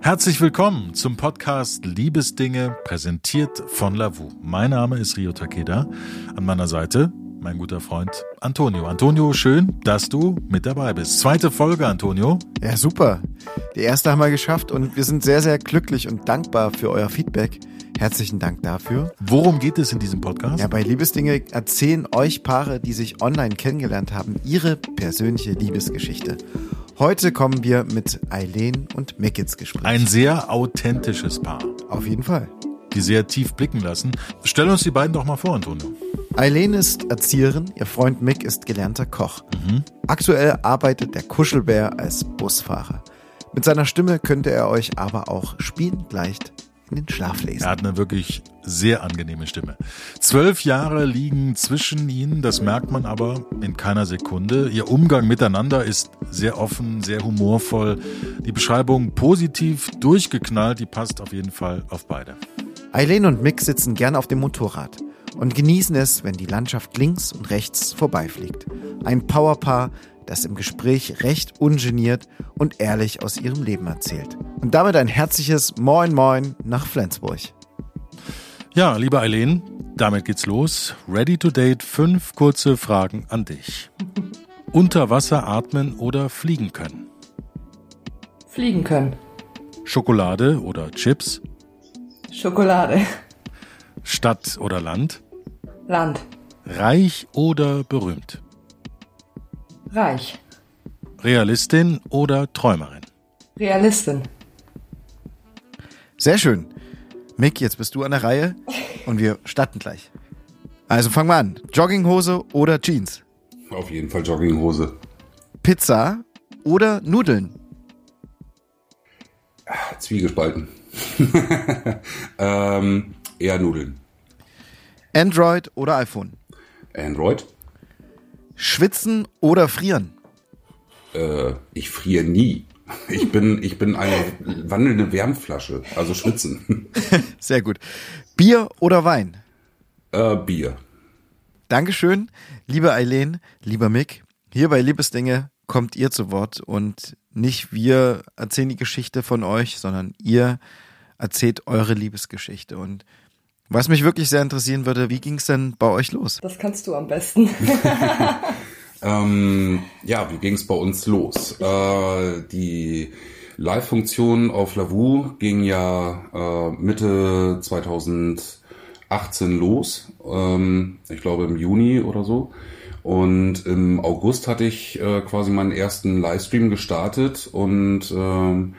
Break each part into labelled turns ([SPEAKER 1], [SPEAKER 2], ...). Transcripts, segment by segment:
[SPEAKER 1] Herzlich willkommen zum Podcast Liebesdinge, präsentiert von Lavu. Mein Name ist Rio Takeda. An meiner Seite mein guter Freund Antonio. Antonio, schön, dass du mit dabei bist. Zweite Folge, Antonio.
[SPEAKER 2] Ja, super. Die erste haben wir geschafft und wir sind sehr, sehr glücklich und dankbar für euer Feedback. Herzlichen Dank dafür.
[SPEAKER 1] Worum geht es in diesem Podcast?
[SPEAKER 2] Ja, bei Liebesdinge erzählen euch Paare, die sich online kennengelernt haben, ihre persönliche Liebesgeschichte. Heute kommen wir mit Eileen und Mick ins Gespräch.
[SPEAKER 1] Ein sehr authentisches Paar.
[SPEAKER 2] Auf jeden Fall.
[SPEAKER 1] Die sehr tief blicken lassen. Stell uns die beiden doch mal vor, Antonio.
[SPEAKER 2] Eileen ist Erzieherin, ihr Freund Mick ist gelernter Koch. Mhm. Aktuell arbeitet der Kuschelbär als Busfahrer. Mit seiner Stimme könnte er euch aber auch spielend leicht in den Schlaf lesen.
[SPEAKER 1] Er hat eine wirklich sehr angenehme Stimme. Zwölf Jahre liegen zwischen ihnen, das merkt man aber in keiner Sekunde. Ihr Umgang miteinander ist sehr offen, sehr humorvoll. Die Beschreibung positiv durchgeknallt, die passt auf jeden Fall auf beide.
[SPEAKER 2] Eileen und Mick sitzen gern auf dem Motorrad und genießen es, wenn die Landschaft links und rechts vorbeifliegt. Ein Powerpaar, das im Gespräch recht ungeniert und ehrlich aus ihrem Leben erzählt. Und damit ein herzliches Moin Moin nach Flensburg.
[SPEAKER 1] Ja, liebe Eileen, damit geht's los. Ready to date, fünf kurze Fragen an dich. Unter Wasser atmen oder fliegen können?
[SPEAKER 3] Fliegen können.
[SPEAKER 1] Schokolade oder Chips?
[SPEAKER 3] Schokolade.
[SPEAKER 1] Stadt oder Land?
[SPEAKER 3] Land.
[SPEAKER 1] Reich oder berühmt?
[SPEAKER 3] Reich.
[SPEAKER 1] Realistin oder Träumerin?
[SPEAKER 3] Realistin.
[SPEAKER 2] Sehr schön. Mick, jetzt bist du an der Reihe und wir starten gleich. Also fangen wir an. Jogginghose oder Jeans?
[SPEAKER 4] Auf jeden Fall Jogginghose.
[SPEAKER 2] Pizza oder Nudeln?
[SPEAKER 4] Zwiegespalten. ähm, eher Nudeln.
[SPEAKER 2] Android oder iPhone?
[SPEAKER 4] Android.
[SPEAKER 2] Schwitzen oder frieren?
[SPEAKER 4] Äh, ich friere nie. Ich bin, ich bin eine wandelnde Wärmflasche, also schwitzen.
[SPEAKER 2] Sehr gut. Bier oder Wein?
[SPEAKER 4] Äh, Bier.
[SPEAKER 2] Dankeschön, liebe Eileen, lieber Mick. Hier bei Liebesdinge kommt ihr zu Wort und nicht wir erzählen die Geschichte von euch, sondern ihr erzählt eure Liebesgeschichte. Und was mich wirklich sehr interessieren würde, wie ging es denn bei euch los?
[SPEAKER 3] Das kannst du am besten.
[SPEAKER 4] ähm, ja, wie ging es bei uns los? Äh, die Live-Funktion auf Lavu ging ja äh, Mitte 2018 los. Ähm, ich glaube im Juni oder so. Und im August hatte ich äh, quasi meinen ersten Livestream gestartet und ähm,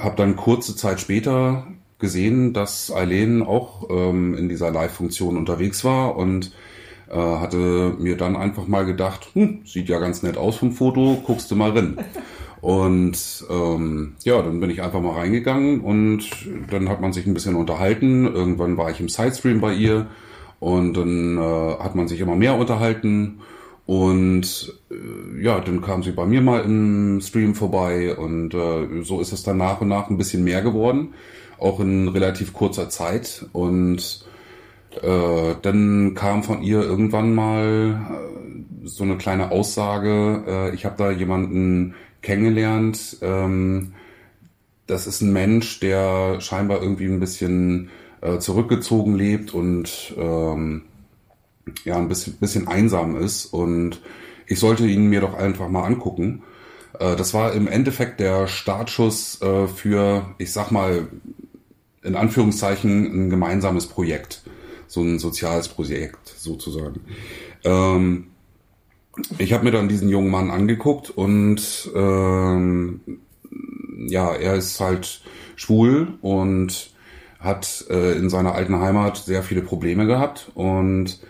[SPEAKER 4] habe dann kurze Zeit später gesehen, dass Eileen auch ähm, in dieser Live-Funktion unterwegs war und äh, hatte mir dann einfach mal gedacht, hm, sieht ja ganz nett aus vom Foto, guckst du mal rein. Und ähm, ja, dann bin ich einfach mal reingegangen und dann hat man sich ein bisschen unterhalten. Irgendwann war ich im Sidestream bei ihr und dann äh, hat man sich immer mehr unterhalten. Und äh, ja, dann kam sie bei mir mal im Stream vorbei und äh, so ist es dann nach und nach ein bisschen mehr geworden auch in relativ kurzer Zeit. Und äh, dann kam von ihr irgendwann mal äh, so eine kleine Aussage, äh, ich habe da jemanden kennengelernt, ähm, das ist ein Mensch, der scheinbar irgendwie ein bisschen äh, zurückgezogen lebt und ähm, ja, ein bisschen, bisschen einsam ist und ich sollte ihn mir doch einfach mal angucken. Äh, das war im Endeffekt der Startschuss äh, für, ich sag mal, in Anführungszeichen ein gemeinsames Projekt, so ein soziales Projekt sozusagen. Ähm, ich habe mir dann diesen jungen Mann angeguckt und ähm, ja, er ist halt schwul und hat äh, in seiner alten Heimat sehr viele Probleme gehabt und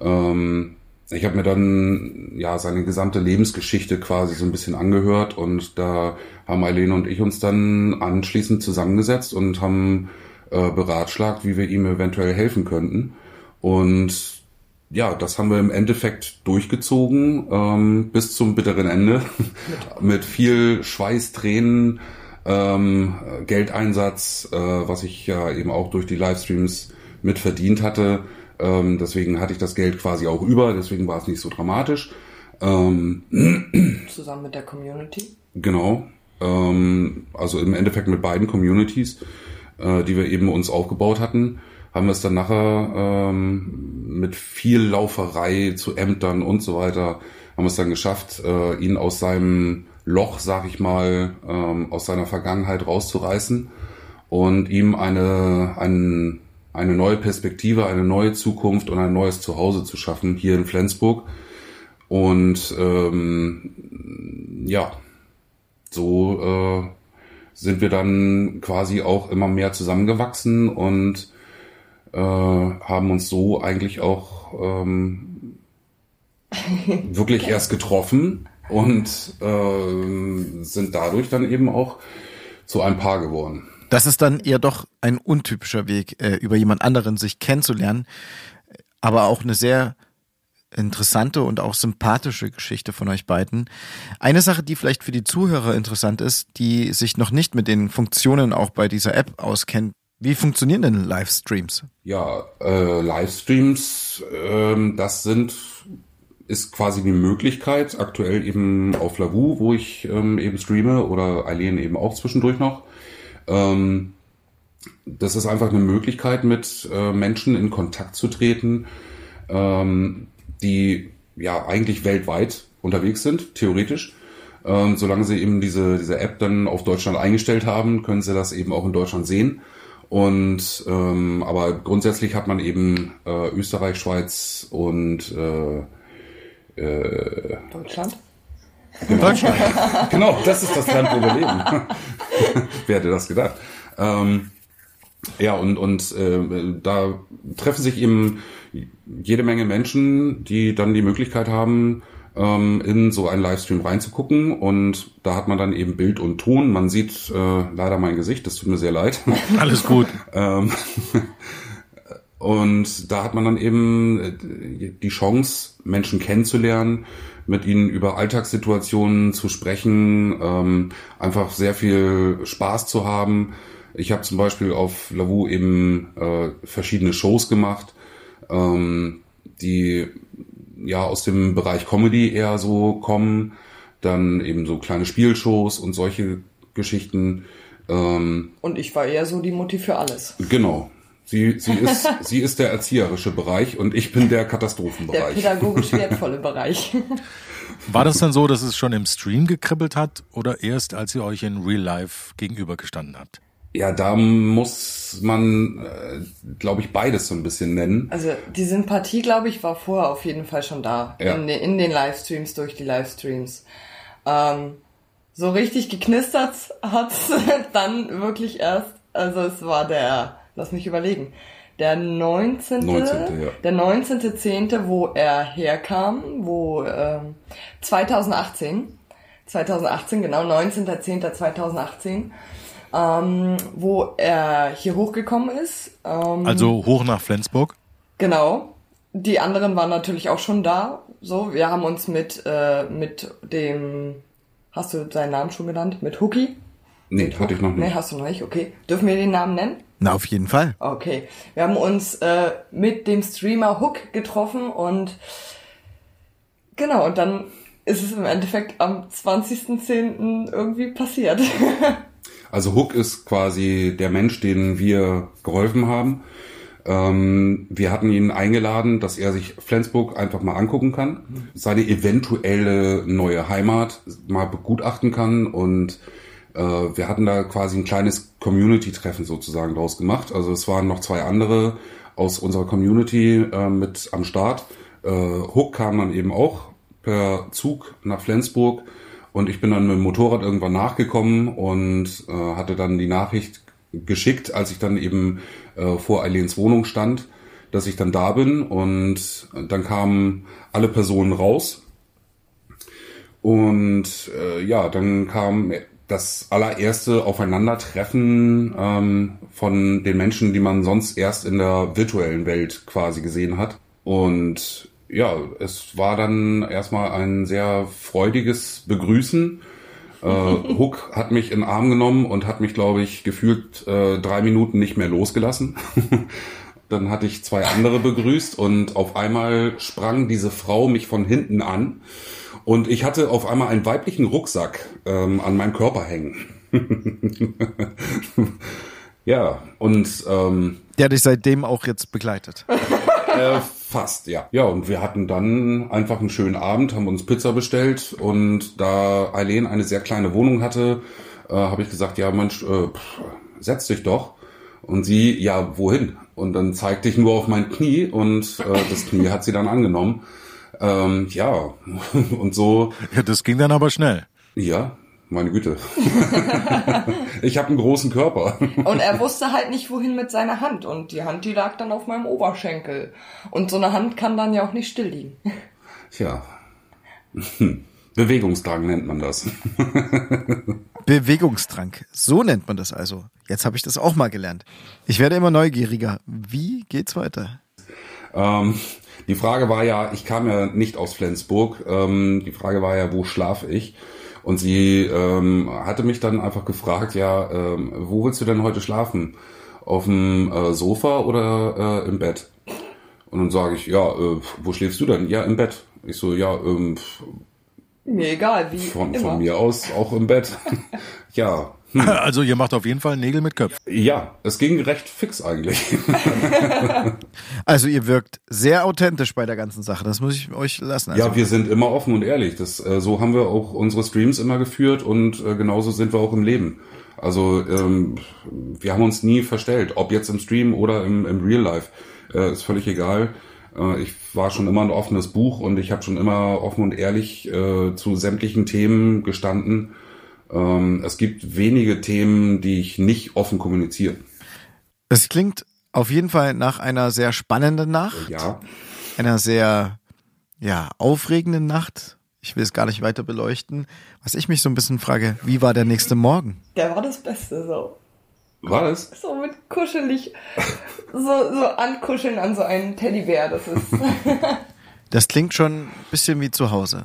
[SPEAKER 4] ähm, ich habe mir dann ja seine gesamte Lebensgeschichte quasi so ein bisschen angehört und da haben Eileen und ich uns dann anschließend zusammengesetzt und haben äh, beratschlagt, wie wir ihm eventuell helfen könnten. Und ja, das haben wir im Endeffekt durchgezogen ähm, bis zum bitteren Ende mit viel Schweiß, Tränen, ähm, Geldeinsatz, äh, was ich ja eben auch durch die Livestreams mit verdient hatte. Ähm, deswegen hatte ich das Geld quasi auch über, deswegen war es nicht so dramatisch. Ähm,
[SPEAKER 3] Zusammen mit der Community?
[SPEAKER 4] Genau. ähm, also im Endeffekt mit beiden Communities, äh, die wir eben uns aufgebaut hatten, haben wir es dann nachher ähm, mit viel Lauferei zu Ämtern und so weiter, haben wir es dann geschafft, äh, ihn aus seinem Loch, sag ich mal, ähm, aus seiner Vergangenheit rauszureißen und ihm eine, ein, eine neue Perspektive, eine neue Zukunft und ein neues Zuhause zu schaffen hier in Flensburg. Und ähm, ja, so äh, sind wir dann quasi auch immer mehr zusammengewachsen und äh, haben uns so eigentlich auch ähm, wirklich erst getroffen und äh, sind dadurch dann eben auch zu einem Paar geworden.
[SPEAKER 2] Das ist dann eher doch ein untypischer Weg, äh, über jemand anderen sich kennenzulernen, aber auch eine sehr interessante und auch sympathische Geschichte von euch beiden. Eine Sache, die vielleicht für die Zuhörer interessant ist, die sich noch nicht mit den Funktionen auch bei dieser App auskennen. Wie funktionieren denn Livestreams?
[SPEAKER 4] Ja, äh, Livestreams, ähm, das sind ist quasi die Möglichkeit, aktuell eben auf Lavu, wo ich ähm, eben streame oder Eileen eben auch zwischendurch noch. Ähm, das ist einfach eine Möglichkeit, mit äh, Menschen in Kontakt zu treten, ähm, die ja eigentlich weltweit unterwegs sind, theoretisch. Ähm, solange sie eben diese, diese App dann auf Deutschland eingestellt haben, können sie das eben auch in Deutschland sehen. Und ähm, aber grundsätzlich hat man eben äh, Österreich, Schweiz und äh,
[SPEAKER 3] äh, Deutschland?
[SPEAKER 4] Genau. Deutschland. genau, das ist das Land, wo wir leben. Wer hätte das gedacht? Ähm, ja, und, und äh, da treffen sich eben jede Menge Menschen, die dann die Möglichkeit haben, ähm, in so einen Livestream reinzugucken. Und da hat man dann eben Bild und Ton. Man sieht äh, leider mein Gesicht, das tut mir sehr leid.
[SPEAKER 1] Alles gut.
[SPEAKER 4] ähm, und da hat man dann eben äh, die Chance, Menschen kennenzulernen, mit ihnen über Alltagssituationen zu sprechen, ähm, einfach sehr viel Spaß zu haben. Ich habe zum Beispiel auf Lavu eben äh, verschiedene Shows gemacht, ähm, die ja aus dem Bereich Comedy eher so kommen, dann eben so kleine Spielshows und solche Geschichten.
[SPEAKER 3] Ähm, und ich war eher so die Mutti für alles.
[SPEAKER 4] Genau, Sie, sie, ist, sie ist der erzieherische Bereich und ich bin der Katastrophenbereich.
[SPEAKER 3] Der pädagogisch wertvolle Bereich.
[SPEAKER 1] War das dann so, dass es schon im Stream gekribbelt hat oder erst, als ihr euch in Real Life gegenübergestanden habt?
[SPEAKER 4] Ja, da muss man, äh, glaube ich, beides so ein bisschen nennen.
[SPEAKER 3] Also die Sympathie, glaube ich, war vorher auf jeden Fall schon da. Ja. In, in den Livestreams, durch die Livestreams. Ähm, so richtig geknistert hat's dann wirklich erst. Also es war der lass mich überlegen. Der 19. 19. Ja. Der 19.10., wo er herkam, wo äh, 2018, 2018, genau, 19.10.2018, ähm, wo er hier hochgekommen ist.
[SPEAKER 1] Ähm, also hoch nach Flensburg?
[SPEAKER 3] Genau. Die anderen waren natürlich auch schon da. So, wir haben uns mit, äh, mit dem, hast du seinen Namen schon genannt? Mit Hookie?
[SPEAKER 4] Nee, hatte ich noch nicht. Nee,
[SPEAKER 3] hast du noch nicht, okay. Dürfen wir den Namen nennen?
[SPEAKER 2] Na, auf jeden Fall.
[SPEAKER 3] Okay. Wir haben uns äh, mit dem Streamer Hook getroffen und genau, und dann ist es im Endeffekt am 20.10. irgendwie passiert.
[SPEAKER 4] also Hook ist quasi der Mensch, den wir geholfen haben. Ähm, wir hatten ihn eingeladen, dass er sich Flensburg einfach mal angucken kann, seine eventuelle neue Heimat mal begutachten kann und äh, wir hatten da quasi ein kleines Community-Treffen sozusagen draus gemacht. Also es waren noch zwei andere aus unserer Community äh, mit am Start. Äh, Hook kam dann eben auch per Zug nach Flensburg und ich bin dann mit dem Motorrad irgendwann nachgekommen und äh, hatte dann die Nachricht geschickt, als ich dann eben äh, vor Eileens Wohnung stand, dass ich dann da bin und dann kamen alle Personen raus und äh, ja, dann kam das allererste Aufeinandertreffen ähm, von den Menschen, die man sonst erst in der virtuellen Welt quasi gesehen hat. Und ja, es war dann erstmal ein sehr freudiges Begrüßen. Äh, Hook hat mich in den Arm genommen und hat mich, glaube ich, gefühlt äh, drei Minuten nicht mehr losgelassen. dann hatte ich zwei andere begrüßt und auf einmal sprang diese Frau mich von hinten an und ich hatte auf einmal einen weiblichen Rucksack ähm, an meinem Körper hängen. ja, und ähm,
[SPEAKER 2] der dich seitdem auch jetzt begleitet.
[SPEAKER 4] Äh, fast, ja. Ja, und wir hatten dann einfach einen schönen Abend, haben uns Pizza bestellt und da Eileen eine sehr kleine Wohnung hatte, äh, habe ich gesagt, ja Mensch, äh, pff, setz dich doch. Und sie, ja, wohin? Und dann zeigte ich nur auf mein Knie und äh, das Knie hat sie dann angenommen. Ähm, ja, und so.
[SPEAKER 1] Ja, das ging dann aber schnell.
[SPEAKER 4] Ja, meine Güte. ich habe einen großen Körper.
[SPEAKER 3] Und er wusste halt nicht, wohin mit seiner Hand. Und die Hand, die lag dann auf meinem Oberschenkel. Und so eine Hand kann dann ja auch nicht still liegen.
[SPEAKER 4] Tja. Bewegungsdrang nennt man das.
[SPEAKER 2] Bewegungsdrang. So nennt man das also. Jetzt habe ich das auch mal gelernt. Ich werde immer neugieriger. Wie geht's weiter?
[SPEAKER 4] Ähm, die Frage war ja, ich kam ja nicht aus Flensburg. Ähm, die Frage war ja, wo schlafe ich? Und sie ähm, hatte mich dann einfach gefragt, ja, ähm, wo willst du denn heute schlafen? Auf dem äh, Sofa oder äh, im Bett? Und dann sage ich, ja, äh, wo schläfst du denn? Ja, im Bett. Ich so, ja, ähm,
[SPEAKER 3] mir egal, wie.
[SPEAKER 4] Von, von mir aus auch im Bett. ja.
[SPEAKER 1] Hm. Also ihr macht auf jeden Fall Nägel mit Köpfen.
[SPEAKER 4] Ja, es ging recht fix eigentlich.
[SPEAKER 2] also ihr wirkt sehr authentisch bei der ganzen Sache, das muss ich euch lassen.
[SPEAKER 4] Also ja, wir sind immer offen und ehrlich. Das, äh, so haben wir auch unsere Streams immer geführt und äh, genauso sind wir auch im Leben. Also ähm, wir haben uns nie verstellt, ob jetzt im Stream oder im, im Real Life. Äh, ist völlig egal. Äh, ich war schon immer ein offenes Buch und ich habe schon immer offen und ehrlich äh, zu sämtlichen Themen gestanden. Ähm, es gibt wenige Themen, die ich nicht offen kommuniziere.
[SPEAKER 2] Es klingt auf jeden Fall nach einer sehr spannenden Nacht.
[SPEAKER 4] Ja.
[SPEAKER 2] Einer sehr, ja, aufregenden Nacht. Ich will es gar nicht weiter beleuchten. Was ich mich so ein bisschen frage, wie war der nächste Morgen?
[SPEAKER 3] Der war das Beste, so.
[SPEAKER 4] War das?
[SPEAKER 3] So mit kuschelig, so, so ankuscheln an so einen Teddybär, das ist.
[SPEAKER 2] das klingt schon ein bisschen wie zu Hause.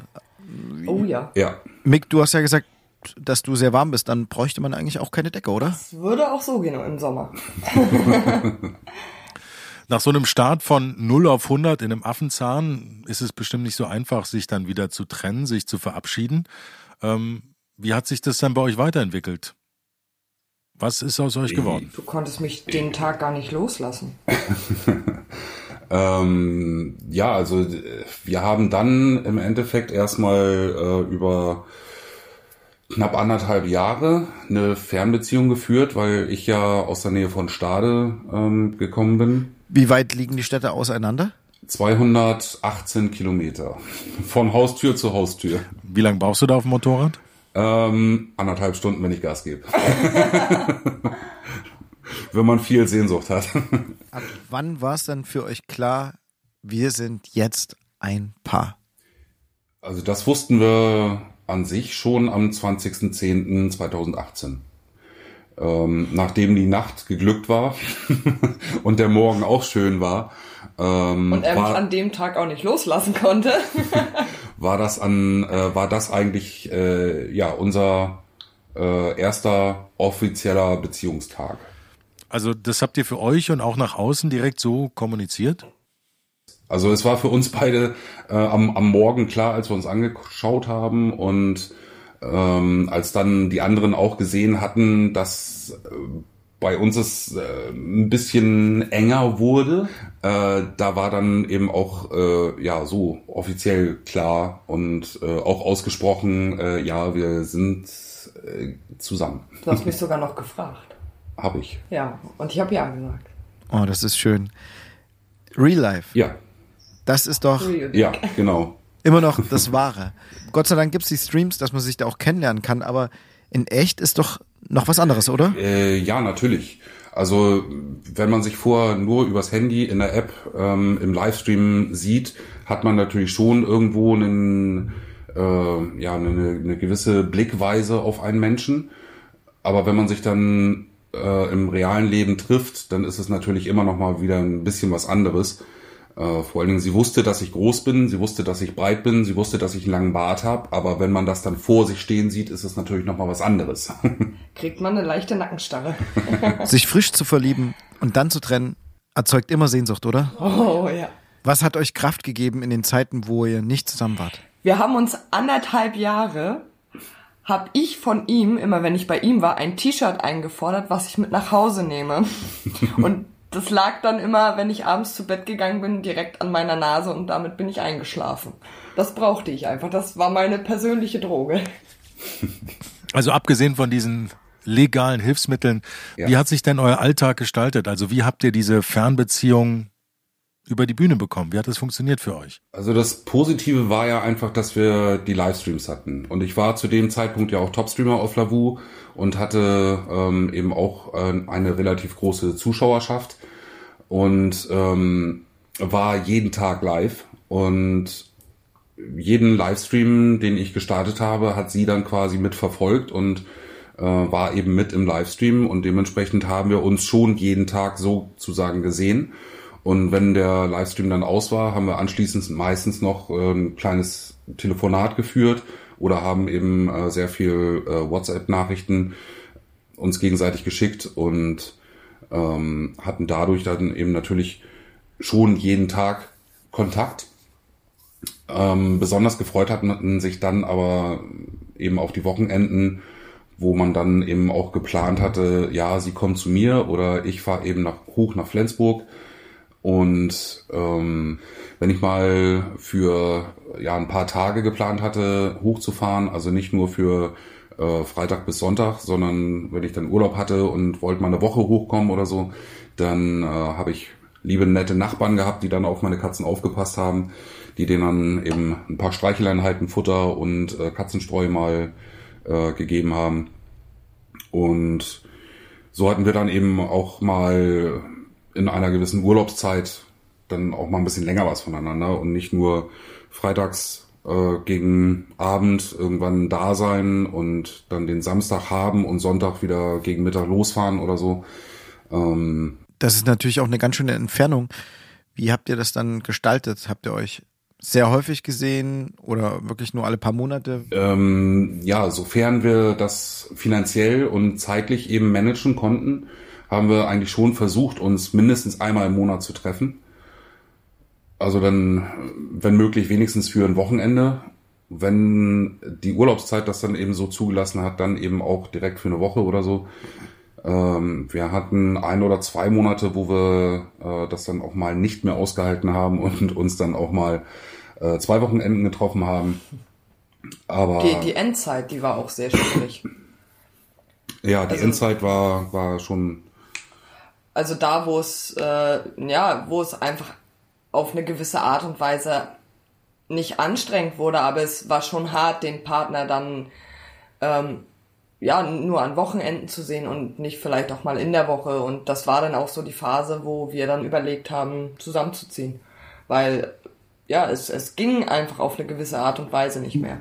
[SPEAKER 3] Oh ja.
[SPEAKER 4] Ja.
[SPEAKER 2] Mick, du hast ja gesagt, dass du sehr warm bist, dann bräuchte man eigentlich auch keine Decke, oder?
[SPEAKER 3] Das würde auch so gehen im Sommer.
[SPEAKER 1] Nach so einem Start von 0 auf 100 in einem Affenzahn ist es bestimmt nicht so einfach, sich dann wieder zu trennen, sich zu verabschieden. Ähm, wie hat sich das dann bei euch weiterentwickelt? Was ist aus euch geworden?
[SPEAKER 3] Du konntest mich den Tag gar nicht loslassen.
[SPEAKER 4] ähm, ja, also wir haben dann im Endeffekt erstmal äh, über knapp anderthalb Jahre eine Fernbeziehung geführt, weil ich ja aus der Nähe von Stade ähm, gekommen bin.
[SPEAKER 2] Wie weit liegen die Städte auseinander?
[SPEAKER 4] 218 Kilometer. Von Haustür zu Haustür.
[SPEAKER 1] Wie lange brauchst du da auf dem Motorrad?
[SPEAKER 4] Ähm, anderthalb Stunden, wenn ich Gas gebe. wenn man viel Sehnsucht hat.
[SPEAKER 2] Ab wann war es dann für euch klar, wir sind jetzt ein Paar?
[SPEAKER 4] Also das wussten wir an sich schon am 20.10.2018. Ähm, nachdem die Nacht geglückt war und der Morgen auch schön war.
[SPEAKER 3] Ähm, und er war, mich an dem Tag auch nicht loslassen konnte.
[SPEAKER 4] war das an, äh, war das eigentlich äh, ja unser äh, erster offizieller Beziehungstag.
[SPEAKER 1] Also das habt ihr für euch und auch nach außen direkt so kommuniziert?
[SPEAKER 4] Also es war für uns beide äh, am, am Morgen klar, als wir uns angeschaut haben und ähm, als dann die anderen auch gesehen hatten, dass äh, bei uns es äh, ein bisschen enger wurde, äh, da war dann eben auch äh, ja so offiziell klar und äh, auch ausgesprochen, äh, ja, wir sind äh, zusammen.
[SPEAKER 3] Du hast mich sogar noch gefragt.
[SPEAKER 4] Habe ich.
[SPEAKER 3] Ja, und ich habe ja gesagt.
[SPEAKER 2] Oh, das ist schön. Real Life.
[SPEAKER 4] Ja.
[SPEAKER 2] Das ist doch
[SPEAKER 4] ja, genau.
[SPEAKER 2] immer noch das Wahre. Gott sei Dank gibt es die Streams, dass man sich da auch kennenlernen kann, aber in echt ist doch noch was anderes, oder?
[SPEAKER 4] Äh, ja, natürlich. Also wenn man sich vorher nur übers Handy in der App ähm, im Livestream sieht, hat man natürlich schon irgendwo einen, äh, ja, eine, eine gewisse Blickweise auf einen Menschen. Aber wenn man sich dann äh, im realen Leben trifft, dann ist es natürlich immer noch mal wieder ein bisschen was anderes. Äh, vor allen Dingen, sie wusste, dass ich groß bin, sie wusste, dass ich breit bin, sie wusste, dass ich einen langen Bart habe, aber wenn man das dann vor sich stehen sieht, ist es natürlich nochmal was anderes.
[SPEAKER 3] Kriegt man eine leichte Nackenstarre.
[SPEAKER 2] Sich frisch zu verlieben und dann zu trennen, erzeugt immer Sehnsucht, oder?
[SPEAKER 3] Oh ja.
[SPEAKER 2] Was hat euch Kraft gegeben in den Zeiten, wo ihr nicht zusammen wart?
[SPEAKER 3] Wir haben uns anderthalb Jahre, habe ich von ihm, immer wenn ich bei ihm war, ein T-Shirt eingefordert, was ich mit nach Hause nehme. Und das lag dann immer, wenn ich abends zu Bett gegangen bin, direkt an meiner Nase und damit bin ich eingeschlafen. Das brauchte ich einfach. Das war meine persönliche Droge.
[SPEAKER 1] Also abgesehen von diesen legalen Hilfsmitteln, ja. wie hat sich denn euer Alltag gestaltet? Also wie habt ihr diese Fernbeziehung über die Bühne bekommen? Wie hat das funktioniert für euch?
[SPEAKER 4] Also das Positive war ja einfach, dass wir die Livestreams hatten. Und ich war zu dem Zeitpunkt ja auch Topstreamer auf Lavu und hatte ähm, eben auch äh, eine relativ große Zuschauerschaft und ähm, war jeden Tag live und jeden Livestream, den ich gestartet habe, hat sie dann quasi mitverfolgt und äh, war eben mit im Livestream und dementsprechend haben wir uns schon jeden Tag sozusagen gesehen. Und wenn der Livestream dann aus war, haben wir anschließend meistens noch äh, ein kleines Telefonat geführt oder haben eben äh, sehr viel äh, WhatsApp-Nachrichten uns gegenseitig geschickt und ähm, hatten dadurch dann eben natürlich schon jeden Tag Kontakt. Ähm, besonders gefreut hatten sich dann aber eben auf die Wochenenden, wo man dann eben auch geplant hatte, ja, sie kommt zu mir oder ich fahre eben nach, hoch nach Flensburg und ähm, wenn ich mal für ja ein paar Tage geplant hatte, hochzufahren, also nicht nur für äh, Freitag bis Sonntag, sondern wenn ich dann Urlaub hatte und wollte mal eine Woche hochkommen oder so, dann äh, habe ich liebe nette Nachbarn gehabt, die dann auf meine Katzen aufgepasst haben, die denen dann eben ein paar Streicheleinheiten, Futter und äh, Katzenstreu mal äh, gegeben haben. Und so hatten wir dann eben auch mal in einer gewissen Urlaubszeit dann auch mal ein bisschen länger was voneinander und nicht nur freitags äh, gegen Abend irgendwann da sein und dann den Samstag haben und Sonntag wieder gegen Mittag losfahren oder so.
[SPEAKER 2] Ähm, das ist natürlich auch eine ganz schöne Entfernung. Wie habt ihr das dann gestaltet? Habt ihr euch sehr häufig gesehen oder wirklich nur alle paar Monate?
[SPEAKER 4] Ähm, ja, sofern wir das finanziell und zeitlich eben managen konnten, haben wir eigentlich schon versucht, uns mindestens einmal im Monat zu treffen. Also dann, wenn möglich, wenigstens für ein Wochenende. Wenn die Urlaubszeit das dann eben so zugelassen hat, dann eben auch direkt für eine Woche oder so. Ähm, wir hatten ein oder zwei Monate, wo wir äh, das dann auch mal nicht mehr ausgehalten haben und uns dann auch mal äh, zwei Wochenenden getroffen haben. Aber
[SPEAKER 3] die, die Endzeit, die war auch sehr schwierig.
[SPEAKER 4] Ja, die also, Endzeit war, war schon
[SPEAKER 3] also da, wo es, äh, ja, wo es einfach auf eine gewisse Art und Weise nicht anstrengend wurde, aber es war schon hart, den Partner dann ähm, ja nur an Wochenenden zu sehen und nicht vielleicht auch mal in der Woche. Und das war dann auch so die Phase, wo wir dann überlegt haben, zusammenzuziehen. Weil ja, es, es ging einfach auf eine gewisse Art und Weise nicht mehr.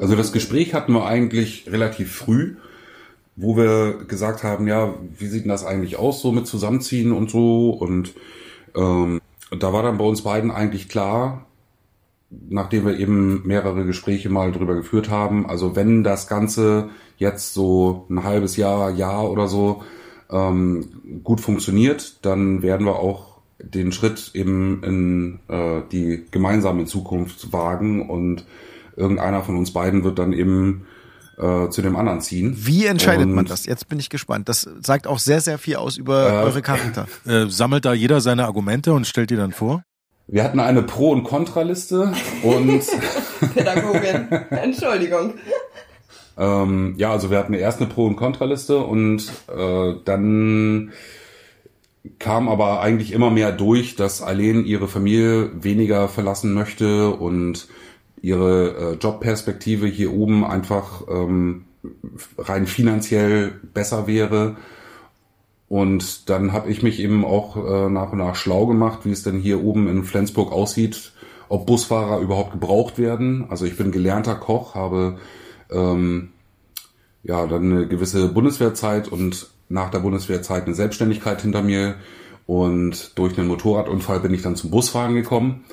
[SPEAKER 4] Also das Gespräch hatten wir eigentlich relativ früh, wo wir gesagt haben, ja, wie sieht denn das eigentlich aus, so mit Zusammenziehen und so. Und ähm, da war dann bei uns beiden eigentlich klar, nachdem wir eben mehrere Gespräche mal drüber geführt haben, also wenn das Ganze jetzt so ein halbes Jahr, Jahr oder so ähm, gut funktioniert, dann werden wir auch den Schritt eben in äh, die gemeinsame Zukunft wagen und irgendeiner von uns beiden wird dann eben äh, zu dem anderen ziehen.
[SPEAKER 2] Wie entscheidet und, man das? Jetzt bin ich gespannt. Das sagt auch sehr, sehr viel aus über äh, eure Charakter.
[SPEAKER 1] Äh, sammelt da jeder seine Argumente und stellt die dann vor?
[SPEAKER 4] Wir hatten eine Pro- und Kontraliste und
[SPEAKER 3] Pädagogin, Entschuldigung.
[SPEAKER 4] ähm, ja, also wir hatten erst eine Pro- und Kontraliste und äh, dann kam aber eigentlich immer mehr durch, dass Eileen ihre Familie weniger verlassen möchte und ihre äh, Jobperspektive hier oben einfach ähm, rein finanziell besser wäre. Und dann habe ich mich eben auch äh, nach und nach schlau gemacht, wie es denn hier oben in Flensburg aussieht, ob Busfahrer überhaupt gebraucht werden. Also ich bin gelernter Koch, habe ähm, ja dann eine gewisse Bundeswehrzeit und nach der Bundeswehrzeit eine Selbstständigkeit hinter mir. Und durch einen Motorradunfall bin ich dann zum Busfahren gekommen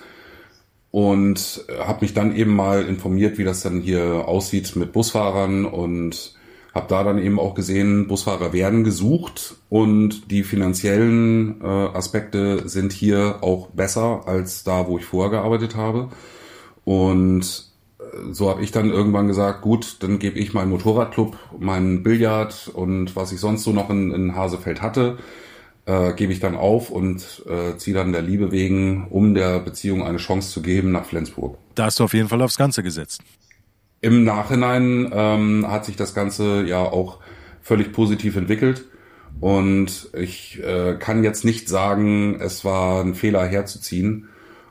[SPEAKER 4] und habe mich dann eben mal informiert, wie das dann hier aussieht mit Busfahrern und habe da dann eben auch gesehen, Busfahrer werden gesucht und die finanziellen äh, Aspekte sind hier auch besser als da, wo ich vorher gearbeitet habe. Und äh, so habe ich dann irgendwann gesagt, gut, dann gebe ich meinen Motorradclub, meinen Billard und was ich sonst so noch in, in Hasefeld hatte, äh, gebe ich dann auf und äh, ziehe dann der Liebe wegen, um der Beziehung eine Chance zu geben, nach Flensburg.
[SPEAKER 1] Da hast du auf jeden Fall aufs Ganze gesetzt.
[SPEAKER 4] Im Nachhinein ähm, hat sich das Ganze ja auch völlig positiv entwickelt. Und ich äh, kann jetzt nicht sagen, es war ein Fehler herzuziehen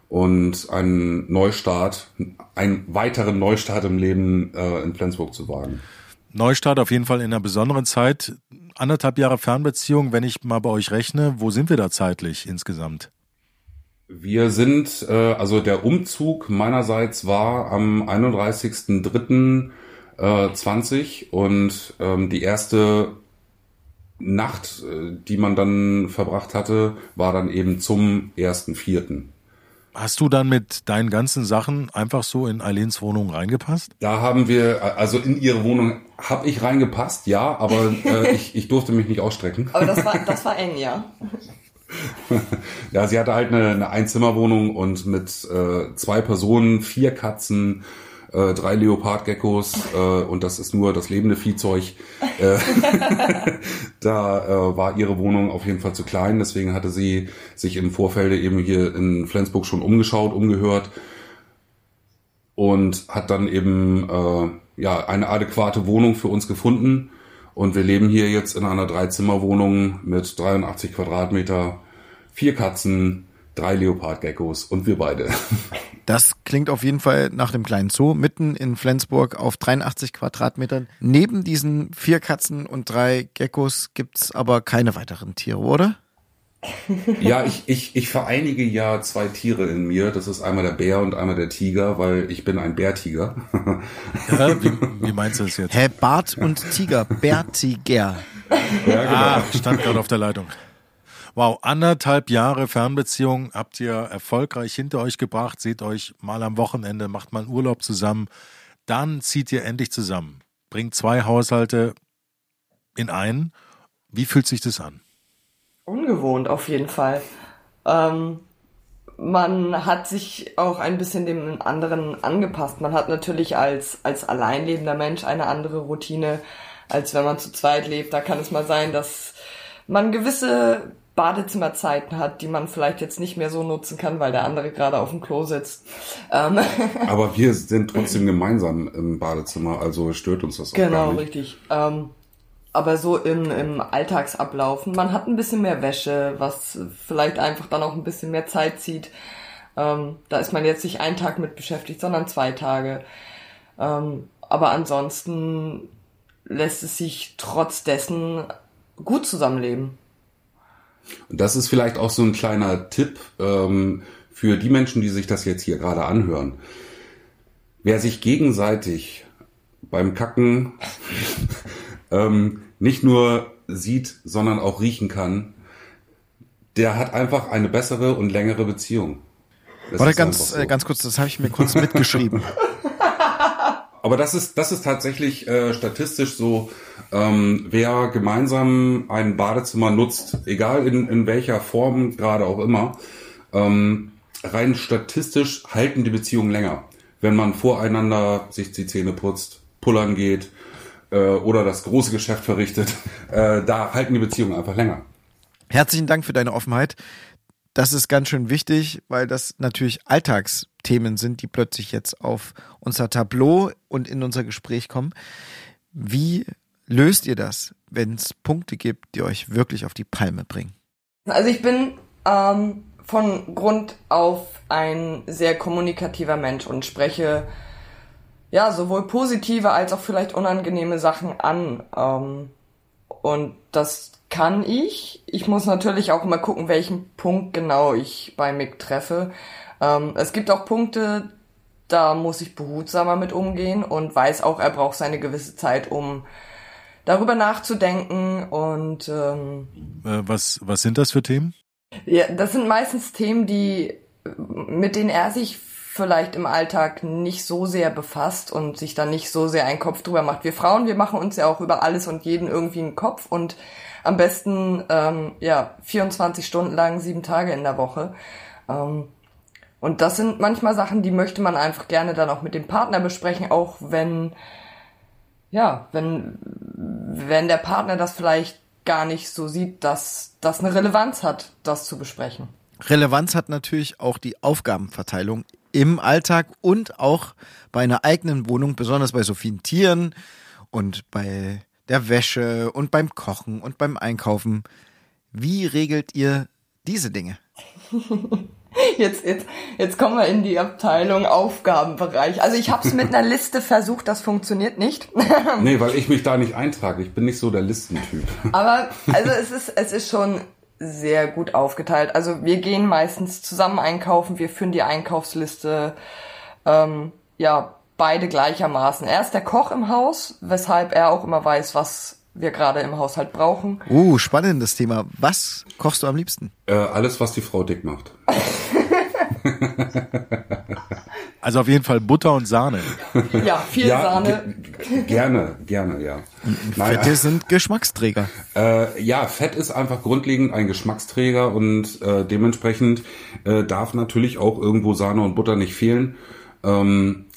[SPEAKER 4] und einen Neustart, einen weiteren Neustart im Leben äh, in Flensburg zu wagen.
[SPEAKER 1] Neustart auf jeden Fall in einer besonderen Zeit. Anderthalb Jahre Fernbeziehung, wenn ich mal bei euch rechne, wo sind wir da zeitlich insgesamt?
[SPEAKER 4] Wir sind, äh, also der Umzug meinerseits war am 31.03.20 äh, und ähm, die erste Nacht, äh, die man dann verbracht hatte, war dann eben zum 1.04.
[SPEAKER 1] Hast du dann mit deinen ganzen Sachen einfach so in Eileens Wohnung reingepasst?
[SPEAKER 4] Da haben wir, also in ihre Wohnung habe ich reingepasst, ja, aber äh, ich, ich durfte mich nicht ausstrecken.
[SPEAKER 3] Aber das war, das war eng, ja.
[SPEAKER 4] ja, sie hatte halt eine, eine Einzimmerwohnung und mit äh, zwei Personen, vier Katzen, äh, drei Leopardgeckos äh, und das ist nur das lebende Viehzeug. Äh, da äh, war ihre Wohnung auf jeden Fall zu klein, deswegen hatte sie sich im Vorfeld eben hier in Flensburg schon umgeschaut, umgehört und hat dann eben äh, ja eine adäquate Wohnung für uns gefunden und wir leben hier jetzt in einer Dreizimmerwohnung mit 83 Quadratmeter, vier Katzen, drei Leopardgeckos und wir beide.
[SPEAKER 2] Das klingt auf jeden Fall nach dem kleinen Zoo mitten in Flensburg auf 83 Quadratmetern. Neben diesen vier Katzen und drei Geckos gibt's aber keine weiteren Tiere, oder?
[SPEAKER 4] ja, ich, ich, ich vereinige ja zwei Tiere in mir. Das ist einmal der Bär und einmal der Tiger, weil ich bin ein Bärtiger.
[SPEAKER 1] ja, wie, wie meinst du das jetzt?
[SPEAKER 2] Hä, Bart und Tiger, Bärtiger.
[SPEAKER 1] Ja, genau. Ah, stand gerade auf der Leitung. Wow, anderthalb Jahre Fernbeziehung habt ihr erfolgreich hinter euch gebracht, seht euch mal am Wochenende, macht mal einen Urlaub zusammen. Dann zieht ihr endlich zusammen, bringt zwei Haushalte in einen. Wie fühlt sich das an?
[SPEAKER 3] ungewohnt auf jeden Fall. Ähm, man hat sich auch ein bisschen dem anderen angepasst. Man hat natürlich als, als alleinlebender Mensch eine andere Routine, als wenn man zu zweit lebt. Da kann es mal sein, dass man gewisse Badezimmerzeiten hat, die man vielleicht jetzt nicht mehr so nutzen kann, weil der andere gerade auf dem Klo sitzt.
[SPEAKER 4] Ähm Aber wir sind trotzdem gemeinsam im Badezimmer, also stört uns das auch
[SPEAKER 3] genau,
[SPEAKER 4] gar
[SPEAKER 3] nicht. Genau, richtig. Ähm, aber so im, im Alltagsablaufen. Man hat ein bisschen mehr Wäsche, was vielleicht einfach dann auch ein bisschen mehr Zeit zieht. Ähm, da ist man jetzt nicht einen Tag mit beschäftigt, sondern zwei Tage. Ähm, aber ansonsten lässt es sich trotz dessen gut zusammenleben.
[SPEAKER 4] Das ist vielleicht auch so ein kleiner Tipp ähm, für die Menschen, die sich das jetzt hier gerade anhören. Wer sich gegenseitig beim Kacken ähm, nicht nur sieht, sondern auch riechen kann, der hat einfach eine bessere und längere Beziehung.
[SPEAKER 2] Das Warte ganz, äh, ganz kurz, das habe ich mir kurz mitgeschrieben.
[SPEAKER 4] Aber das ist, das ist tatsächlich äh, statistisch so, ähm, wer gemeinsam ein Badezimmer nutzt, egal in, in welcher Form gerade auch immer, ähm, rein statistisch halten die Beziehungen länger. Wenn man voreinander sich die Zähne putzt, pullern geht, äh, oder das große Geschäft verrichtet, äh, da halten die Beziehungen einfach länger.
[SPEAKER 2] Herzlichen Dank für deine Offenheit. Das ist ganz schön wichtig, weil das natürlich Alltagsthemen sind, die plötzlich jetzt auf unser Tableau und in unser Gespräch kommen. Wie löst ihr das, wenn es Punkte gibt, die euch wirklich auf die Palme bringen?
[SPEAKER 3] Also ich bin ähm, von Grund auf ein sehr kommunikativer Mensch und spreche ja, sowohl positive als auch vielleicht unangenehme Sachen an. Ähm, und das kann ich. Ich muss natürlich auch immer gucken, welchen Punkt genau ich bei Mick treffe. Ähm, es gibt auch Punkte, da muss ich behutsamer mit umgehen und weiß auch, er braucht seine gewisse Zeit, um darüber nachzudenken und ähm,
[SPEAKER 1] äh, was was sind das für Themen?
[SPEAKER 3] Ja, das sind meistens Themen, die mit denen er sich vielleicht im Alltag nicht so sehr befasst und sich da nicht so sehr einen Kopf drüber macht. Wir Frauen, wir machen uns ja auch über alles und jeden irgendwie einen Kopf und am besten ähm, ja 24 Stunden lang, sieben Tage in der Woche. Ähm, und das sind manchmal Sachen, die möchte man einfach gerne dann auch mit dem Partner besprechen, auch wenn ja, wenn wenn der Partner das vielleicht gar nicht so sieht, dass das eine Relevanz hat, das zu besprechen.
[SPEAKER 2] Relevanz hat natürlich auch die Aufgabenverteilung im Alltag und auch bei einer eigenen Wohnung, besonders bei so vielen Tieren und bei der Wäsche und beim Kochen und beim Einkaufen. Wie regelt ihr diese Dinge?
[SPEAKER 3] Jetzt, jetzt, jetzt kommen wir in die Abteilung Aufgabenbereich. Also ich habe es mit einer Liste versucht, das funktioniert nicht.
[SPEAKER 4] nee, weil ich mich da nicht eintrage. Ich bin nicht so der Listentyp.
[SPEAKER 3] Aber also es ist, es ist schon sehr gut aufgeteilt. Also wir gehen meistens zusammen einkaufen, wir führen die Einkaufsliste ähm, ja beide gleichermaßen. Er ist der Koch im Haus, weshalb er auch immer weiß, was wir gerade im Haushalt brauchen.
[SPEAKER 2] Uh, spannendes Thema. Was kochst du am liebsten?
[SPEAKER 4] Äh, alles, was die Frau dick macht.
[SPEAKER 1] Also auf jeden Fall Butter und Sahne.
[SPEAKER 3] Ja, viel ja, Sahne.
[SPEAKER 4] Gerne, gerne, ja.
[SPEAKER 2] Fette sind Geschmacksträger.
[SPEAKER 4] Äh, ja, Fett ist einfach grundlegend ein Geschmacksträger und äh, dementsprechend äh, darf natürlich auch irgendwo Sahne und Butter nicht fehlen. Ähm, äh,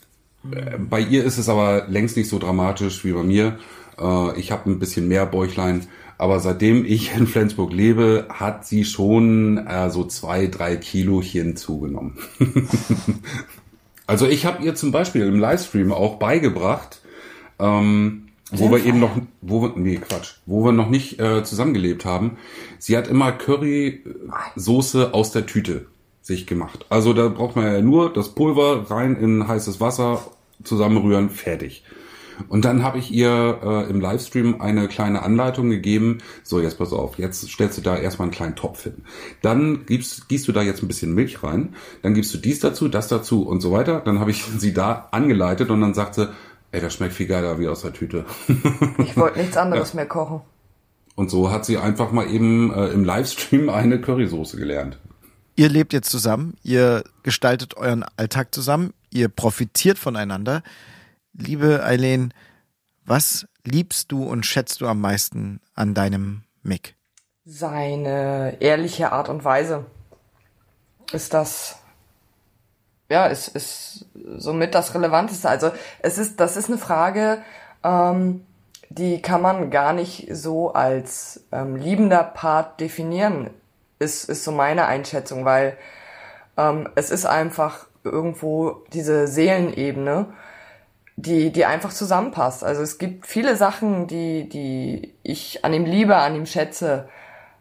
[SPEAKER 4] bei ihr ist es aber längst nicht so dramatisch wie bei mir. Äh, ich habe ein bisschen mehr Bäuchlein. Aber seitdem ich in Flensburg lebe, hat sie schon äh, so zwei, drei Kilochen zugenommen. Also ich habe ihr zum Beispiel im Livestream auch beigebracht, ähm, wo wir eben noch, wo wir, nee, Quatsch, wo wir noch nicht äh, zusammengelebt haben. Sie hat immer Curry-Soße aus der Tüte sich gemacht. Also da braucht man ja nur das Pulver rein in heißes Wasser, zusammenrühren, fertig. Und dann habe ich ihr äh, im Livestream eine kleine Anleitung gegeben. So, jetzt pass auf, jetzt stellst du da erstmal einen kleinen Topf hin. Dann gibst, gießt du da jetzt ein bisschen Milch rein. Dann gibst du dies dazu, das dazu und so weiter. Dann habe ich sie da angeleitet und dann sagt sie, ey, das schmeckt viel geiler wie aus der Tüte.
[SPEAKER 3] ich wollte nichts anderes ja. mehr kochen.
[SPEAKER 4] Und so hat sie einfach mal eben äh, im Livestream eine Currysoße gelernt.
[SPEAKER 2] Ihr lebt jetzt zusammen, ihr gestaltet euren Alltag zusammen, ihr profitiert voneinander. Liebe Eileen, was liebst du und schätzt du am meisten an deinem Mick?
[SPEAKER 3] Seine ehrliche Art und Weise. Ist das, ja, ist, ist somit das Relevanteste. Also es ist, das ist eine Frage, ähm, die kann man gar nicht so als ähm, liebender Part definieren, ist, ist so meine Einschätzung, weil ähm, es ist einfach irgendwo diese Seelenebene die, die einfach zusammenpasst. Also es gibt viele Sachen, die, die ich an ihm liebe, an ihm schätze.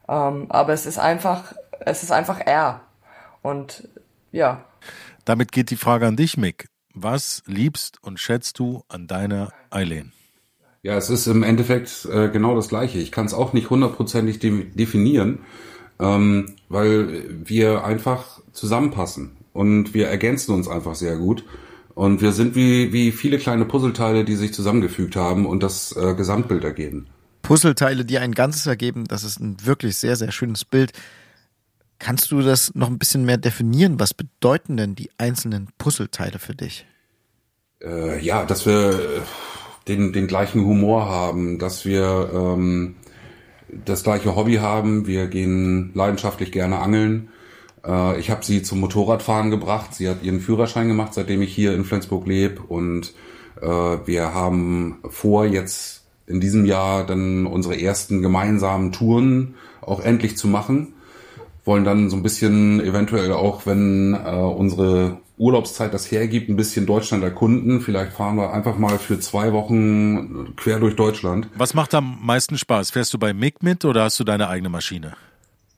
[SPEAKER 3] Ähm, aber es ist einfach, es ist einfach er. Und ja.
[SPEAKER 1] Damit geht die Frage an dich, Mick. Was liebst und schätzt du an deiner Eileen?
[SPEAKER 4] Ja, es ist im Endeffekt äh, genau das Gleiche. Ich kann es auch nicht hundertprozentig de definieren, ähm, weil wir einfach zusammenpassen und wir ergänzen uns einfach sehr gut. Und wir sind wie, wie viele kleine Puzzleteile, die sich zusammengefügt haben und das äh, Gesamtbild ergeben.
[SPEAKER 2] Puzzleteile, die ein Ganzes ergeben, das ist ein wirklich sehr, sehr schönes Bild. Kannst du das noch ein bisschen mehr definieren? Was bedeuten denn die einzelnen Puzzleteile für dich?
[SPEAKER 4] Äh, ja, dass wir den, den gleichen Humor haben, dass wir ähm, das gleiche Hobby haben. Wir gehen leidenschaftlich gerne angeln. Äh, ich habe sie zum Motorradfahren gebracht. Sie hat ihren Führerschein gemacht, seitdem ich hier in Flensburg lebe. Und äh, wir haben vor, jetzt in diesem Jahr dann unsere ersten gemeinsamen Touren auch endlich zu machen. Wollen dann so ein bisschen eventuell auch, wenn äh, unsere Urlaubszeit das hergibt, ein bisschen Deutschland erkunden. Vielleicht fahren wir einfach mal für zwei Wochen quer durch Deutschland.
[SPEAKER 1] Was macht am meisten Spaß? Fährst du bei MIG mit oder hast du deine eigene Maschine?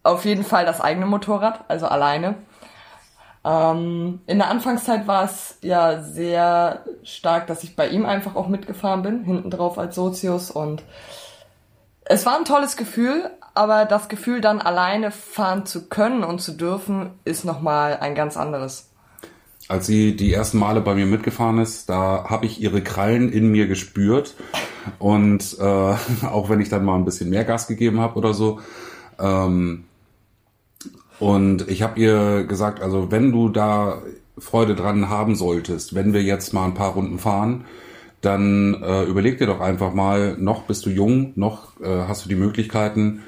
[SPEAKER 3] Auf jeden Fall das eigene Motorrad, also alleine. Ähm, in der Anfangszeit war es ja sehr stark, dass ich bei ihm einfach auch mitgefahren bin, hinten drauf als Sozius und es war ein tolles Gefühl, aber das Gefühl dann alleine fahren zu können und zu dürfen ist nochmal ein ganz anderes.
[SPEAKER 4] Als sie die ersten Male bei mir mitgefahren ist, da habe ich ihre Krallen in mir gespürt. Und äh, auch wenn ich dann mal ein bisschen mehr Gas gegeben habe oder so, ähm, und ich habe ihr gesagt, also wenn du da Freude dran haben solltest, wenn wir jetzt mal ein paar Runden fahren, dann äh, überleg dir doch einfach mal, noch bist du jung, noch äh, hast du die Möglichkeiten,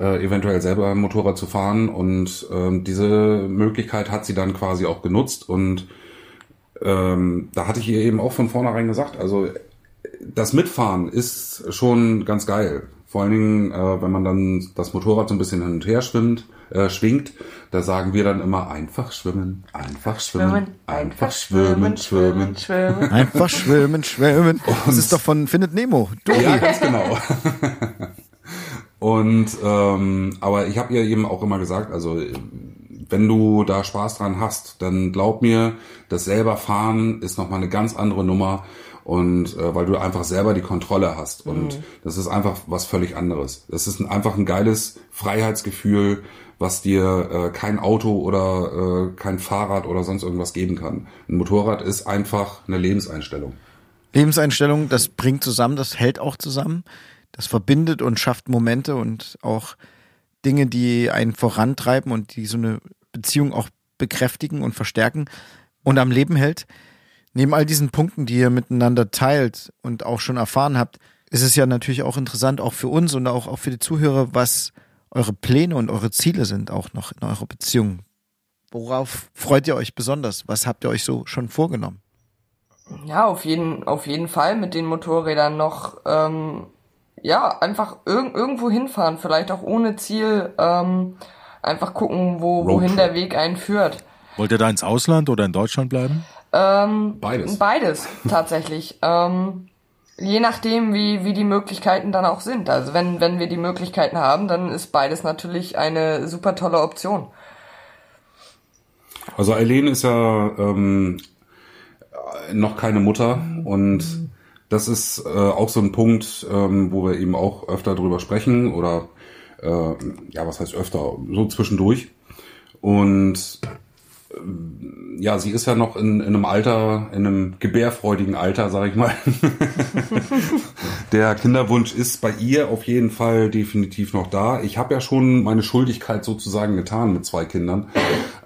[SPEAKER 4] äh, eventuell selber ein Motorrad zu fahren. Und ähm, diese Möglichkeit hat sie dann quasi auch genutzt. Und ähm, da hatte ich ihr eben auch von vornherein gesagt, also das Mitfahren ist schon ganz geil. Vor allen Dingen, äh, wenn man dann das Motorrad so ein bisschen hin und her schwimmt, äh, schwingt, da sagen wir dann immer einfach schwimmen, einfach schwimmen, einfach schwimmen, schwimmen, schwimmen.
[SPEAKER 2] Einfach schwimmen, schwimmen. Das ist doch von Findet Nemo.
[SPEAKER 4] Dory. Ja, ganz genau. und ähm, aber ich habe ihr eben auch immer gesagt, also wenn du da Spaß dran hast, dann glaub mir, das selber fahren ist nochmal eine ganz andere Nummer und äh, weil du einfach selber die Kontrolle hast und mhm. das ist einfach was völlig anderes. Das ist ein, einfach ein geiles Freiheitsgefühl, was dir äh, kein Auto oder äh, kein Fahrrad oder sonst irgendwas geben kann. Ein Motorrad ist einfach eine Lebenseinstellung.
[SPEAKER 2] Lebenseinstellung, das bringt zusammen, das hält auch zusammen, das verbindet und schafft Momente und auch Dinge, die einen vorantreiben und die so eine Beziehung auch bekräftigen und verstärken und am Leben hält. Neben all diesen Punkten, die ihr miteinander teilt und auch schon erfahren habt, ist es ja natürlich auch interessant, auch für uns und auch, auch für die Zuhörer, was eure Pläne und eure Ziele sind, auch noch in eurer Beziehung. Worauf freut ihr euch besonders? Was habt ihr euch so schon vorgenommen?
[SPEAKER 3] Ja, auf jeden, auf jeden Fall mit den Motorrädern noch, ähm, ja, einfach irg irgendwo hinfahren, vielleicht auch ohne Ziel, ähm, einfach gucken, wo, wohin der Weg einen führt.
[SPEAKER 1] Wollt ihr da ins Ausland oder in Deutschland bleiben?
[SPEAKER 3] Ähm, beides. Beides, tatsächlich. ähm, je nachdem, wie, wie die Möglichkeiten dann auch sind. Also wenn, wenn wir die Möglichkeiten haben, dann ist beides natürlich eine super tolle Option.
[SPEAKER 4] Also Eileen ist ja ähm, noch keine Mutter und das ist äh, auch so ein Punkt, ähm, wo wir eben auch öfter drüber sprechen oder äh, ja, was heißt öfter, so zwischendurch. Und ja, sie ist ja noch in, in einem Alter, in einem gebärfreudigen Alter, sag ich mal. Der Kinderwunsch ist bei ihr auf jeden Fall definitiv noch da. Ich habe ja schon meine Schuldigkeit sozusagen getan mit zwei Kindern.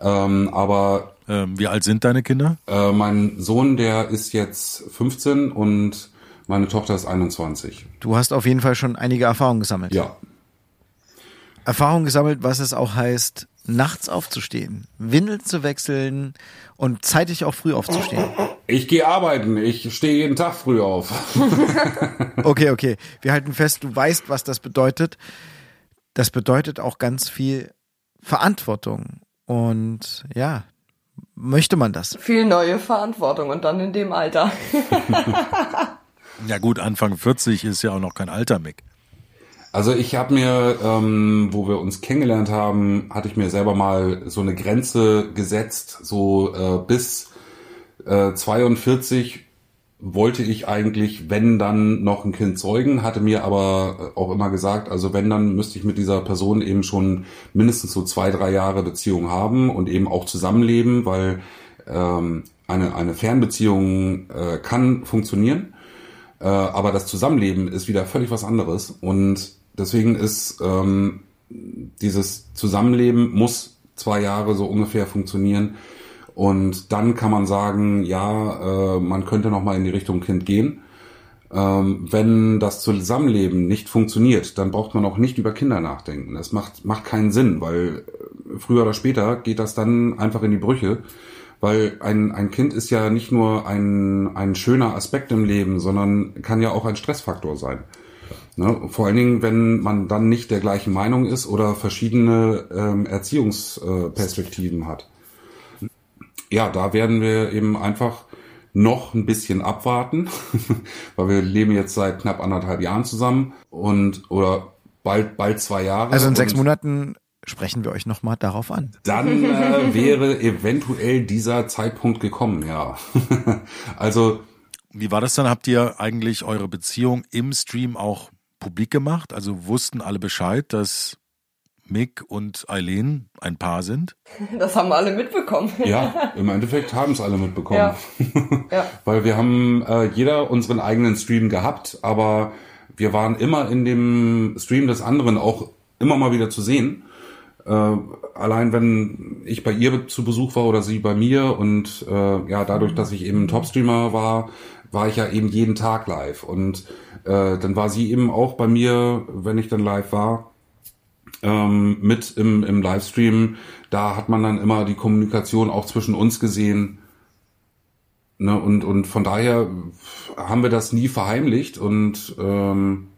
[SPEAKER 4] Ähm, aber
[SPEAKER 1] ähm, wie alt sind deine Kinder?
[SPEAKER 4] Äh, mein Sohn, der ist jetzt 15 und meine Tochter ist 21.
[SPEAKER 2] Du hast auf jeden Fall schon einige Erfahrungen gesammelt.
[SPEAKER 4] Ja.
[SPEAKER 2] Erfahrungen gesammelt, was es auch heißt, nachts aufzustehen, Windeln zu wechseln und zeitig auch früh aufzustehen.
[SPEAKER 4] Ich gehe arbeiten, ich stehe jeden Tag früh auf.
[SPEAKER 2] okay, okay. Wir halten fest, du weißt, was das bedeutet. Das bedeutet auch ganz viel Verantwortung. Und ja, möchte man das?
[SPEAKER 3] Viel neue Verantwortung und dann in dem Alter.
[SPEAKER 1] ja gut, Anfang 40 ist ja auch noch kein Alter, Mick.
[SPEAKER 4] Also ich habe mir, ähm, wo wir uns kennengelernt haben, hatte ich mir selber mal so eine Grenze gesetzt, so äh, bis äh, 42 wollte ich eigentlich, wenn dann noch ein Kind zeugen, hatte mir aber auch immer gesagt, also wenn dann müsste ich mit dieser Person eben schon mindestens so zwei, drei Jahre Beziehung haben und eben auch zusammenleben, weil ähm, eine, eine Fernbeziehung äh, kann funktionieren, äh, aber das Zusammenleben ist wieder völlig was anderes und deswegen ist ähm, dieses Zusammenleben muss zwei Jahre so ungefähr funktionieren. Und dann kann man sagen, ja, äh, man könnte noch mal in die Richtung Kind gehen. Ähm, wenn das Zusammenleben nicht funktioniert, dann braucht man auch nicht über Kinder nachdenken. Das macht, macht keinen Sinn, weil früher oder später geht das dann einfach in die Brüche. Weil ein, ein Kind ist ja nicht nur ein, ein schöner Aspekt im Leben, sondern kann ja auch ein Stressfaktor sein. Ne? Vor allen Dingen, wenn man dann nicht der gleichen Meinung ist oder verschiedene ähm, Erziehungsperspektiven hat. Ja, da werden wir eben einfach noch ein bisschen abwarten, weil wir leben jetzt seit knapp anderthalb Jahren zusammen und oder bald bald zwei Jahre.
[SPEAKER 2] Also in sechs Monaten sprechen wir euch nochmal darauf an.
[SPEAKER 4] Dann äh, wäre eventuell dieser Zeitpunkt gekommen, ja. also.
[SPEAKER 1] Wie war das dann? Habt ihr eigentlich eure Beziehung im Stream auch publik gemacht? Also wussten alle Bescheid, dass Mick und Eileen ein Paar sind?
[SPEAKER 3] Das haben alle mitbekommen.
[SPEAKER 4] Ja, im Endeffekt haben es alle mitbekommen. Ja. ja. Weil wir haben äh, jeder unseren eigenen Stream gehabt, aber wir waren immer in dem Stream des anderen auch immer mal wieder zu sehen. Äh, allein wenn ich bei ihr zu Besuch war oder sie bei mir und äh, ja, dadurch, dass ich eben Top-Streamer war, war ich ja eben jeden Tag live und äh, dann war sie eben auch bei mir, wenn ich dann live war ähm, mit im, im Livestream. Da hat man dann immer die Kommunikation auch zwischen uns gesehen. Ne, und, und von daher haben wir das nie verheimlicht und ähm,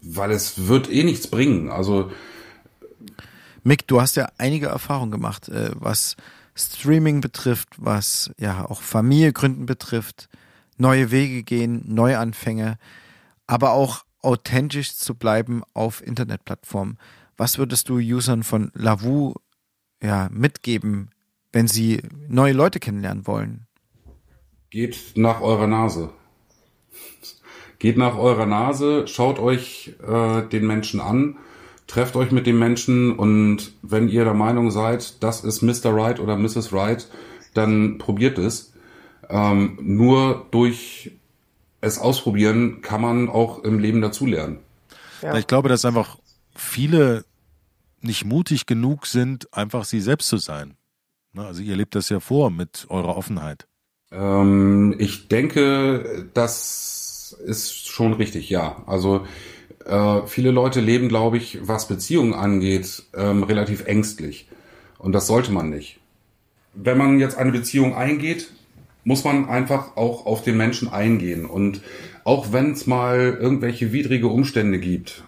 [SPEAKER 4] weil es wird eh nichts bringen. Also
[SPEAKER 2] Mick, du hast ja einige Erfahrungen gemacht, äh, was Streaming betrifft, was ja auch Familie gründen betrifft, neue Wege gehen, Neuanfänge, aber auch authentisch zu bleiben auf Internetplattformen. Was würdest du Usern von Lavu ja, mitgeben, wenn sie neue Leute kennenlernen wollen?
[SPEAKER 4] Geht nach eurer Nase. Geht nach eurer Nase, schaut euch äh, den Menschen an, trefft euch mit dem Menschen und wenn ihr der Meinung seid, das ist Mr. Right oder Mrs. Right, dann probiert es. Ähm, nur durch es ausprobieren kann man auch im Leben dazulernen.
[SPEAKER 1] Ja. Ich glaube, dass einfach viele nicht mutig genug sind, einfach sie selbst zu sein. Ne, also ihr lebt das ja vor mit eurer Offenheit.
[SPEAKER 4] Ähm, ich denke, das ist schon richtig, ja. Also äh, viele Leute leben, glaube ich, was Beziehungen angeht, ähm, relativ ängstlich. Und das sollte man nicht. Wenn man jetzt eine Beziehung eingeht, muss man einfach auch auf den Menschen eingehen. Und auch wenn es mal irgendwelche widrige Umstände gibt,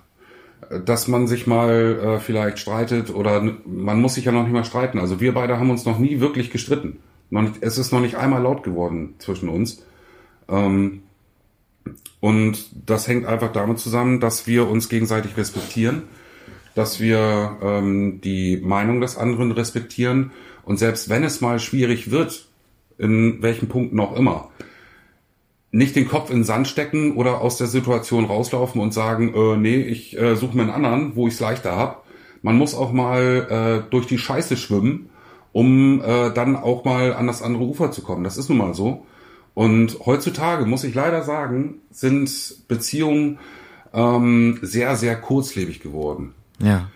[SPEAKER 4] äh, dass man sich mal äh, vielleicht streitet oder man muss sich ja noch nicht mal streiten. Also wir beide haben uns noch nie wirklich gestritten. Nicht, es ist noch nicht einmal laut geworden zwischen uns. Ähm, und das hängt einfach damit zusammen, dass wir uns gegenseitig respektieren, dass wir ähm, die Meinung des anderen respektieren. Und selbst wenn es mal schwierig wird, in welchen Punkten auch immer. Nicht den Kopf in den Sand stecken oder aus der Situation rauslaufen und sagen, äh, nee, ich äh, suche mir einen anderen, wo ich es leichter hab. Man muss auch mal äh, durch die Scheiße schwimmen, um äh, dann auch mal an das andere Ufer zu kommen. Das ist nun mal so. Und heutzutage, muss ich leider sagen, sind Beziehungen ähm, sehr, sehr kurzlebig geworden.
[SPEAKER 2] Ja.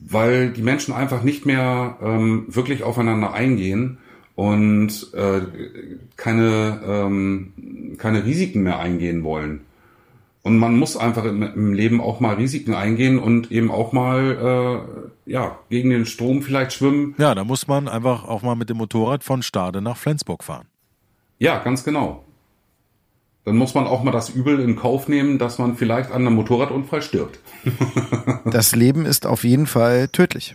[SPEAKER 4] Weil die Menschen einfach nicht mehr ähm, wirklich aufeinander eingehen und äh, keine, ähm, keine Risiken mehr eingehen wollen. Und man muss einfach im, im, Leben auch mal Risiken eingehen und eben auch mal äh, ja gegen den Strom vielleicht schwimmen.
[SPEAKER 1] Ja, da muss man einfach auch mal mit dem Motorrad von Stade nach Flensburg fahren.
[SPEAKER 4] Ja, ganz genau. Dann muss man auch mal das Übel in Kauf nehmen, dass man vielleicht an einem Motorradunfall stirbt.
[SPEAKER 2] das Leben ist auf jeden Fall tödlich.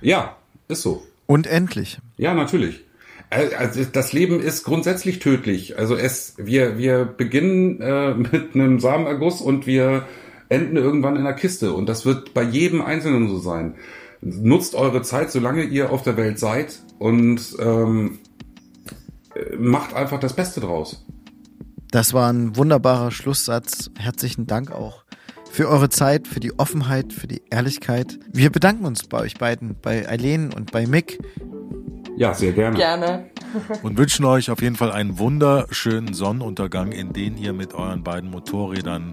[SPEAKER 4] Ja, ist so.
[SPEAKER 2] Und endlich.
[SPEAKER 4] Ja, natürlich. Also das Leben ist grundsätzlich tödlich. Also es, wir, wir beginnen äh, mit einem Samenerguss und wir enden irgendwann in der Kiste. Und das wird bei jedem Einzelnen so sein. Nutzt eure Zeit, solange ihr auf der Welt seid und ähm, macht einfach das Beste draus.
[SPEAKER 2] Das war ein wunderbarer Schlusssatz. Herzlichen Dank auch für eure Zeit, für die Offenheit, für die Ehrlichkeit. Wir bedanken uns bei euch beiden, bei Eileen und bei Mick.
[SPEAKER 4] Ja, sehr gerne.
[SPEAKER 3] Gerne.
[SPEAKER 1] Und wünschen euch auf jeden Fall einen wunderschönen Sonnenuntergang, in den ihr mit euren beiden Motorrädern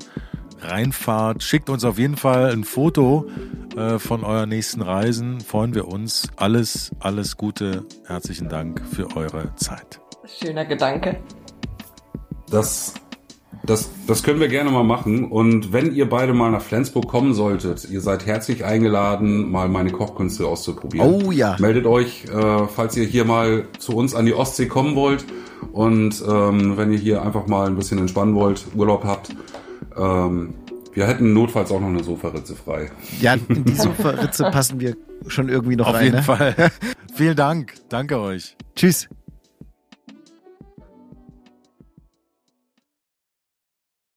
[SPEAKER 1] reinfahrt. Schickt uns auf jeden Fall ein Foto äh, von euren nächsten Reisen. Freuen wir uns. Alles, alles Gute. Herzlichen Dank für eure Zeit.
[SPEAKER 3] Schöner Gedanke.
[SPEAKER 4] Das das, das können wir gerne mal machen. Und wenn ihr beide mal nach Flensburg kommen solltet, ihr seid herzlich eingeladen, mal meine Kochkünste auszuprobieren.
[SPEAKER 2] Oh ja.
[SPEAKER 4] Meldet euch, äh, falls ihr hier mal zu uns an die Ostsee kommen wollt. Und ähm, wenn ihr hier einfach mal ein bisschen entspannen wollt, Urlaub habt. Ähm, wir hätten notfalls auch noch eine Sofaritze frei.
[SPEAKER 2] Ja, in die Sofaritze passen wir schon irgendwie noch
[SPEAKER 1] Auf
[SPEAKER 2] rein.
[SPEAKER 1] jeden
[SPEAKER 2] ne?
[SPEAKER 1] Fall. Vielen Dank. Danke euch.
[SPEAKER 2] Tschüss.